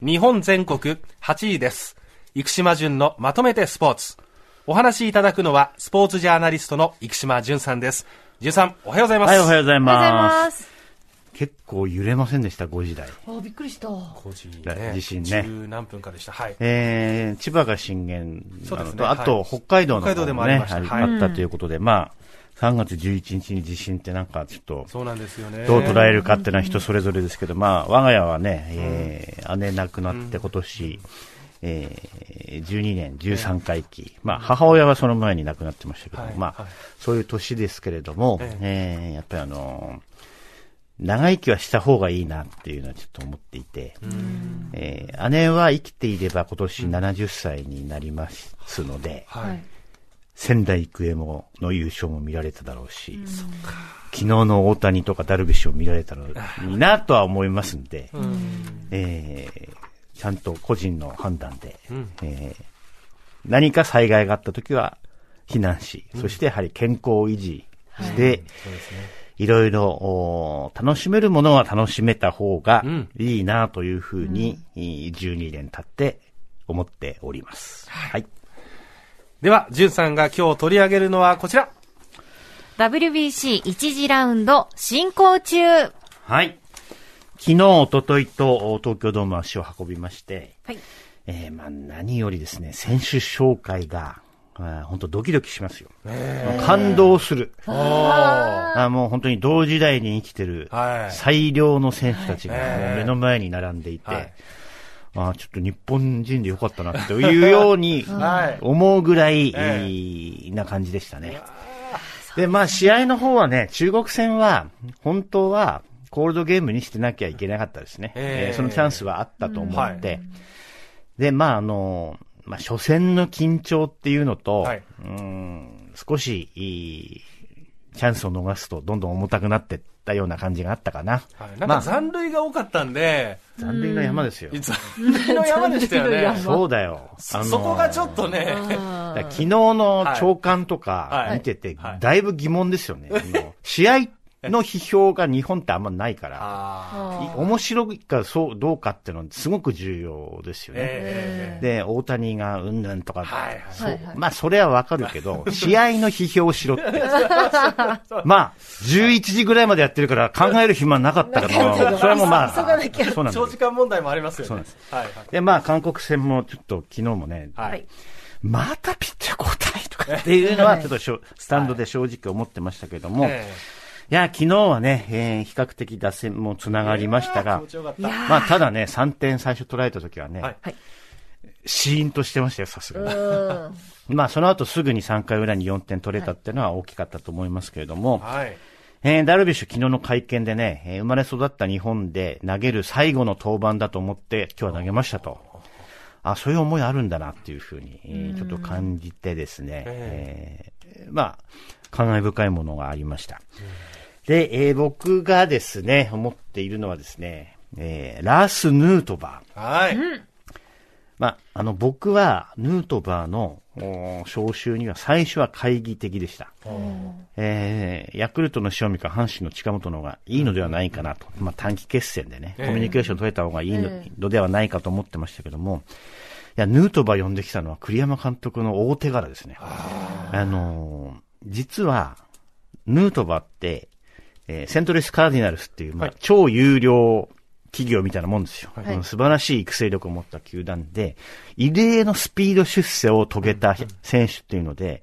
日本全国8位です。生島淳のまとめてスポーツ。お話しいただくのは、スポーツジャーナリストの生島淳さんです。淳さん、おはようございます。はい、おはようございおはようございます。結構揺れませんでした、5時台。あ、びっくりした。5時ね。地震ね。10何分かでした。はい。えー、千葉が震源そうですね。なのと、あと、はい北海道の方北海道でももね、ありました。ありはい。あったということで、まあ、3月11日に地震ってなんかちょっと、そうなんですよね。どう捉えるかっていうのは人それぞれですけど、まあ、我が家はね、えー姉亡くなって今年、えー、12年13回忌、まあ、母親はその前に亡くなってましたけど、はい。まあ、はい。そういう年ですけれども、え。えーやっぱりあのー長生きはした方がいいなっていうのはちょっと思っていて、えー姉は生きていれば今年70歳になりますので、はい。仙台育英もの優勝も見られただろうし、昨日の大谷とかダルビッシュを見られたのになとは思いますんで、えーちゃんと個人の判断で、ん。えー何か災害があった時は避難し、そしてやはり健康を維持して、そうですね。いろいろ楽しめるものは楽しめた方がうんいいなというふうに、いい12年経って思っております。はい。では、淳さんが今日取り上げるのはこちら。WBC1 次ラウンド進行中。はい。昨日、一昨日とお東京ドーム足を運びまして、はい。えー、まあ何よりですね、選手紹介が、本当ドキドキしますよ。感動する。あもう本当に同時代に生きてるはい。最良の選手たちが目の前に並んでいて、はい。あちょっと日本人でよかったなっていうように はい。思うぐらい、な感じでしたね。で、まあ試合の方はね、中国戦は本当はコールドゲームにしてなきゃいけなかったですね。ええ。えーそのチャンスはあったと思って。はいで、まああの、まあ初戦の緊張っていうのと、はい、うん少しいいチャンスを逃すとどんどん重たくなってったような感じがあったかな。はい。なんまあか残塁が多かったんで、残塁の山ですよ。残塁の山でしたよね。そうだよ。そそこがちょっとね、昨日の長官とか見ててはい、だいぶ疑問ですよね。あの試合の批評が日本ってあんまないから、面白いかそうどうかっていうのはすごく重要ですよーね。えで、大谷がうんぬんとか、はいはい。まあそれはわかるけど、試合の批評をしろって。まあ、11時ぐらいまでやってるから考える暇なかったけど、それはもう。まあ、そうなん長時間問題もありますよね。そうなんです。はいはい。で、まあ、韓国戦もちょっと昨日もね、ははい。い。またピッチャー交代とかっていうのはちょっとしょスタンドで正直思ってましたけれども、えいや、昨日はね、えー比較的打線もつながりましたが。まあ、ただね、3点最初取られた時はね、はいシーンとしてましたよ、さすがに。うん。まあ、その後すぐに3回裏に4点取れたっていうのは大きかったと思いますけれども、はい。えーダルビッシュ昨日の会見でね、えー生まれ育った日本で投げる最後の登板だと思って今日は投げましたと。あ、そういう思いあるんだなっていうふうに、えーちょっと感じてですね、えーまあ、感慨深いものがありました。で、えー僕がですね、思っているのはですね、えーラース・ヌートバー。はい。まあ、あの、僕は、ヌートバーの、お招集には最初は懐疑的でした。えー、ヤクルトの塩見か阪神の近本の方がいいのではないかなと。まあ、短期決戦でね、ええコミュニケーション取れた方がいいの,、のではないかと思ってましたけども、いや、ヌートバー呼んできたのは栗山監督の大手柄ですね。あのー実は、ヌートバーって、えーセントレスカーディナルスっていう、まあはい。超有料企業みたいなもんですよ。い。うん素晴らしい育成力を持った球団で、異例のスピード出世を遂げた選手っていうので、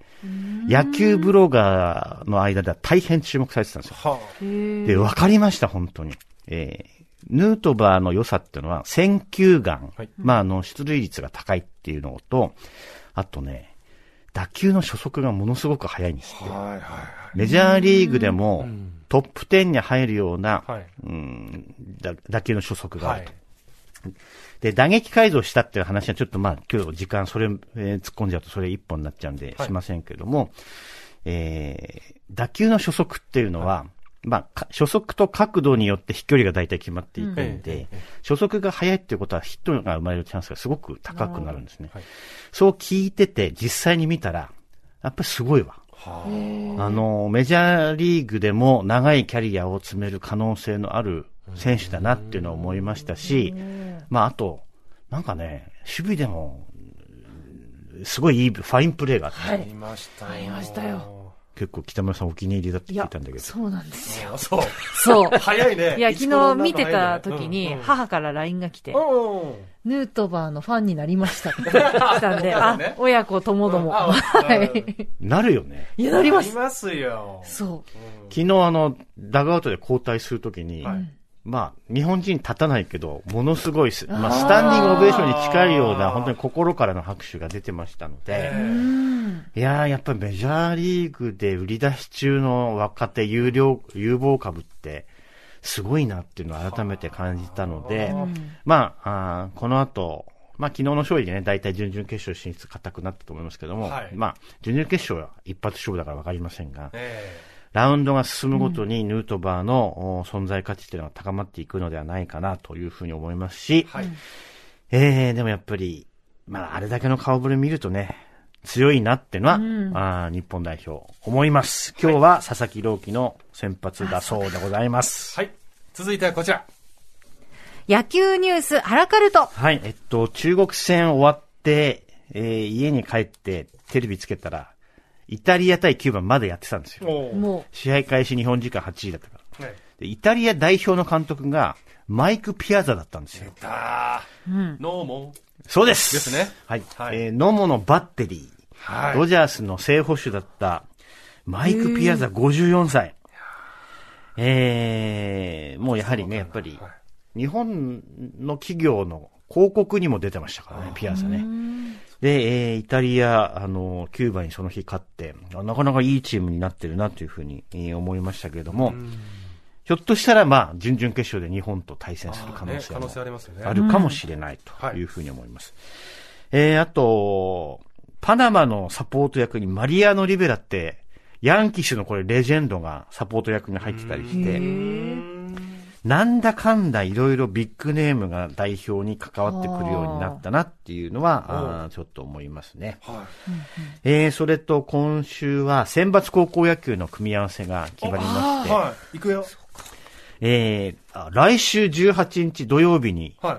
野球ブロガーの間では大変注目されてたんですよ。はで、わかりました、本当に。えーヌートバーの良さっていうのは、選球眼、はい。まあ、あの、出塁率が高いっていうのと、あとね、打球の初速がものすごく速いんですって。はいはいメジャーリーグでもんトップ10に入るような、はいうんだ打球の初速があはいると。。で、打撃改造したっていう話はちょっとまあ今日時間それ、えー突っ込んじゃうとそれ一本になっちゃうんではいしませんけれども、えー打球の初速っていうのは、まあか初速と角度によって飛距離が大体決まっていくんうん初速が速いっていうことはヒットが生まれるチャンスがすごく高くなるんですねはい。そう聞いてて実際に見たら、やっぱりすごいわ。はあ。の、メジャーリーグでも長いキャリアを積める可能性のある選手だなっていうのを思いましたし、まあ、あと、なんかね、守備でも、すごいいいファインプレーがあって、はい。ありましたよ。結構北村さんお気に入りだって聞いたんだけど。そうなんですよ。あそう。そう。早いね。いや、一昨日見てた時に、ね母から LINE が来て、ヌートバーのファンになりましたって来たんで、あね、親子ともども。なるよね。いや、なります。ありますよ。そ昨日あの、ダグアウトで交代するときに、はいまあ、日本人立たないけど、ものすごいす、まあ、スタンディングオベーションに近いような、本当に心からの拍手が出てましたので。いやー、やっぱりメジャーリーグで売り出し中の若手有料、有望株って、すごいなっていうのを改めて感じたので、まあ、あーこの後、まあ昨日の勝利でね、大体準々決勝進出固くなったと思いますけども、はい。まあ、準々決勝は一発勝負だからわかりませんが、えラウンドが進むごとにヌートバーの、お存在価値っていうのは高まっていくのではないかなというふうに思いますしえ、はい。えー、でもやっぱり、まああれだけの顔ぶれ見るとね、強いなってのは、うんあー日本代表思います。今日は佐々木朗希の先発だそうでございます。はい。続いてはこちら。野球ニュース、ハラカルト。はい、えっと、中国戦終わって、えー家に帰ってテレビつけたら、イタリア対キューバまだやってたんですよ。も試合開始日本時間8時だったから。はい。でイタリア代表の監督が、マイク・ピアザだったんですよ。だう、うん。ノーモそうですですねはい。はいえー野茂のバッテリー。はい。ドジャースの正捕手だった、マイク・ピアザ54歳。えー、もうやはりね、やっぱり、日本の企業の広告にも出てましたからね、ピアザね。で、えーイタリア、あの、キューバにその日勝って、あなかなかいいチームになってるなというふうに、えー思いましたけれども、ひょっとしたら、まあ、準々決勝で日本と対戦する可能性も。あるかもしれないというふうに思います。えー、あと、パナマのサポート役にマリアノ・リベラって、ヤンキッシュのこれレジェンドがサポート役に入ってたりして、なんだかんだいろいろビッグネームが代表に関わってくるようになったなっていうのは、あーちょっと思いますね。はえー、それと今週は選抜高校野球の組み合わせが決まりまい。して、はい。行くよ。えーあ来週18日土曜日にはい。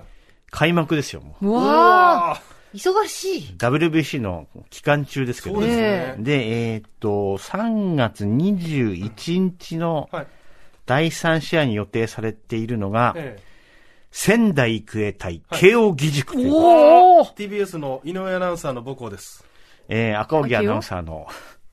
開幕ですよ、もう。ううわーー忙しい。WBC の期間中ですけどね。で、えーっと、3月21日のはい。第3試合に予定されているのが、え仙台育英対慶応義塾という、おーえ TBS の井上アナウンサーの母校です。えー赤荻アナウンサーの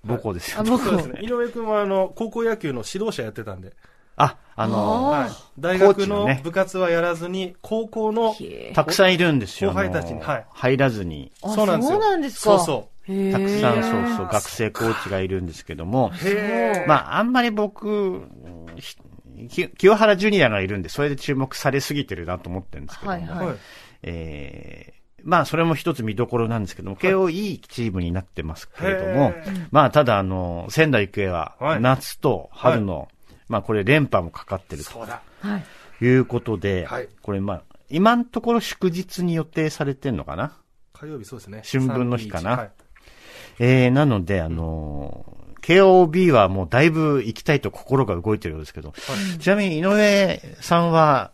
母校ですよ、あ、僕もそうです。ね。井上君はあの、高校野球の指導者やってたんで。あ、あのはい。大学の部活はやらずに、高校の、たくさんいるんですよ。後輩たちにはい入らずに、あそうなんですよ。そうなんですか。そうそう。たくさん、そうそう、学生コーチがいるんですけども。まあ、あんまり僕、清原ジュニアがいるんで、それで注目されすぎてるなと思ってるんですけども、はいはい。はい。えーまあ、それも一つ見どころなんですけども、慶応いいチームになってますけれどもまあ、ただ、あの、仙台育英ははい、夏と春の、まあ、これ連覇もかかってる。とい。うことで、はい。これ、まあ、今のところ祝日に予定されてんのかな？火曜日そうですね。春分の日かな？321はいえー、なので、あのー KOB はもうだいぶ行きたいと心が動いてるようですけど、ちなみに井上さんは、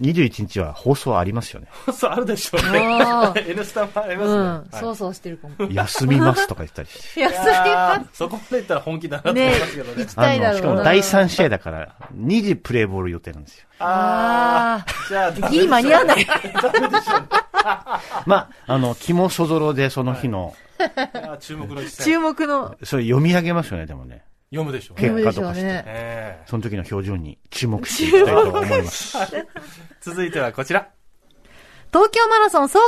21日は放送ありますよね？そう、あるでしょうあね。N スタもありうますね。ん。はいそうそうしてるかも。休みますとか言ったりして。休みまーそこまで言ったら本気だなと思ねいますけどね行き。たいだろうな。しかも第3試合だから、2時プレイボール予定なんですよ。あじゃあ、あ。ギリ間に合わない。まあ、あの、肝そぞろでその日の、あー注目の。注目の。それ読み上げますよね、でもね。読むでしょう結ね。果とかして。ねえその時の表情に注目していきたいと思います。ー続いてはこちら。東京マラソン総括。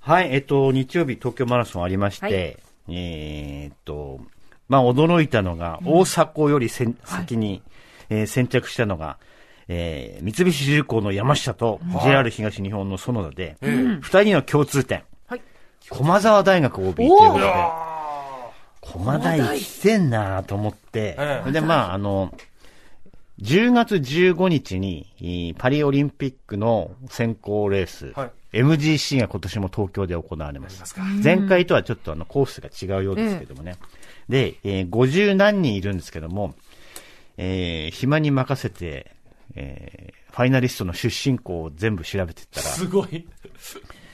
はい、えっと、日曜日東京マラソンありまして、えーっと、まあ、驚いたのが、大迫よりせん先に、えー先着したのが、えー三菱重工の山下と JR 東日本の園田で、二人の共通点。はい駒沢大学 OB ということで、駒大行ってんなと思ってええ、で、まあ、あの、10月15日に、えーパリオリンピックの選考レース、はい MGC が今年も東京で行われます。ますか前回とはちょっとあのコースが違うようですけどもね。で、えー50何人いるんですけども、えー暇に任せて、えーファイナリストの出身校を全部調べていったら、すごい。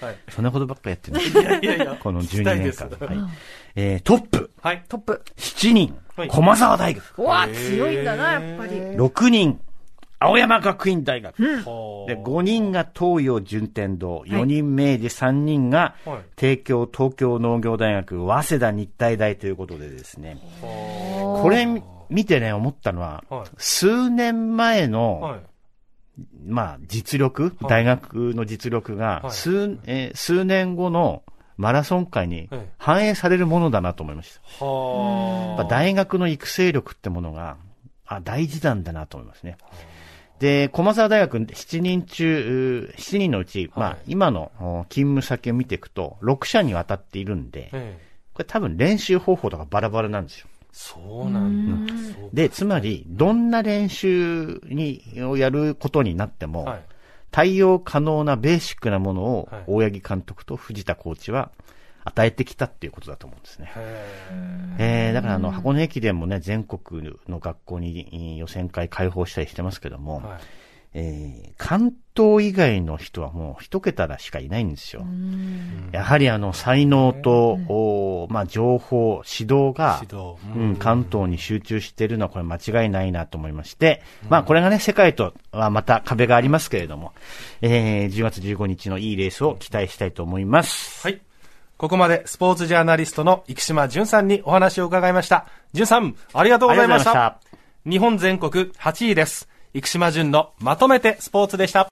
はい。そんなことばっかやってるんですいやいやいや、この12聞きたいです年間。はい。えー、トップ、はい。トップ。7人はい、駒沢大学。うわへー強いんだな、やっぱり。6人、青山学院大学。ほで、5人が東洋順天堂、4人明治、3人がはい、帝京東京農業大学、早稲田日体大ということでですね、ほこれ見てね、思ったのははい、数年前はの、い。まあ、実力、はい大学の実力がは、い数、えー数年後のマラソン界にええ反映されるものだなと思いました。はやっぱ大学の育成力ってものが、あ、大事なんだなと思いますね。で、駒沢大学7人中、7人のうち、まあ、今のお勤務先を見ていくと、6社にわたっているんで、ええ。これ多分練習方法とかバラバラなんですよ。そうなんだ。で、つまり、どんな練習に、をやることになっても、はい。対応可能なベーシックなものをはい、大八木監督と藤田コーチは与えてきたっていうことだと思うんですね。へえー、だからあの、箱根駅伝もね、全国の学校に予選会開放したりしてますけども、え。はい。えー、関東以外の人はもう一桁らしかいないんですよ。やはりあの、才能と、おまあ、情報、指導が、指導。うん、関東に集中しているのはこれ間違いないなと思いまして、まあこれがね、世界とはまた壁がありますけれども、えー、10月15日のいいレースを期待したいと思います。はい。ここまでスポーツジャーナリストの生島淳さんにお話を伺いました。淳さん、ありがとうございました。ありがとうございました日本全国8位です。生島淳のまとめてスポーツでした。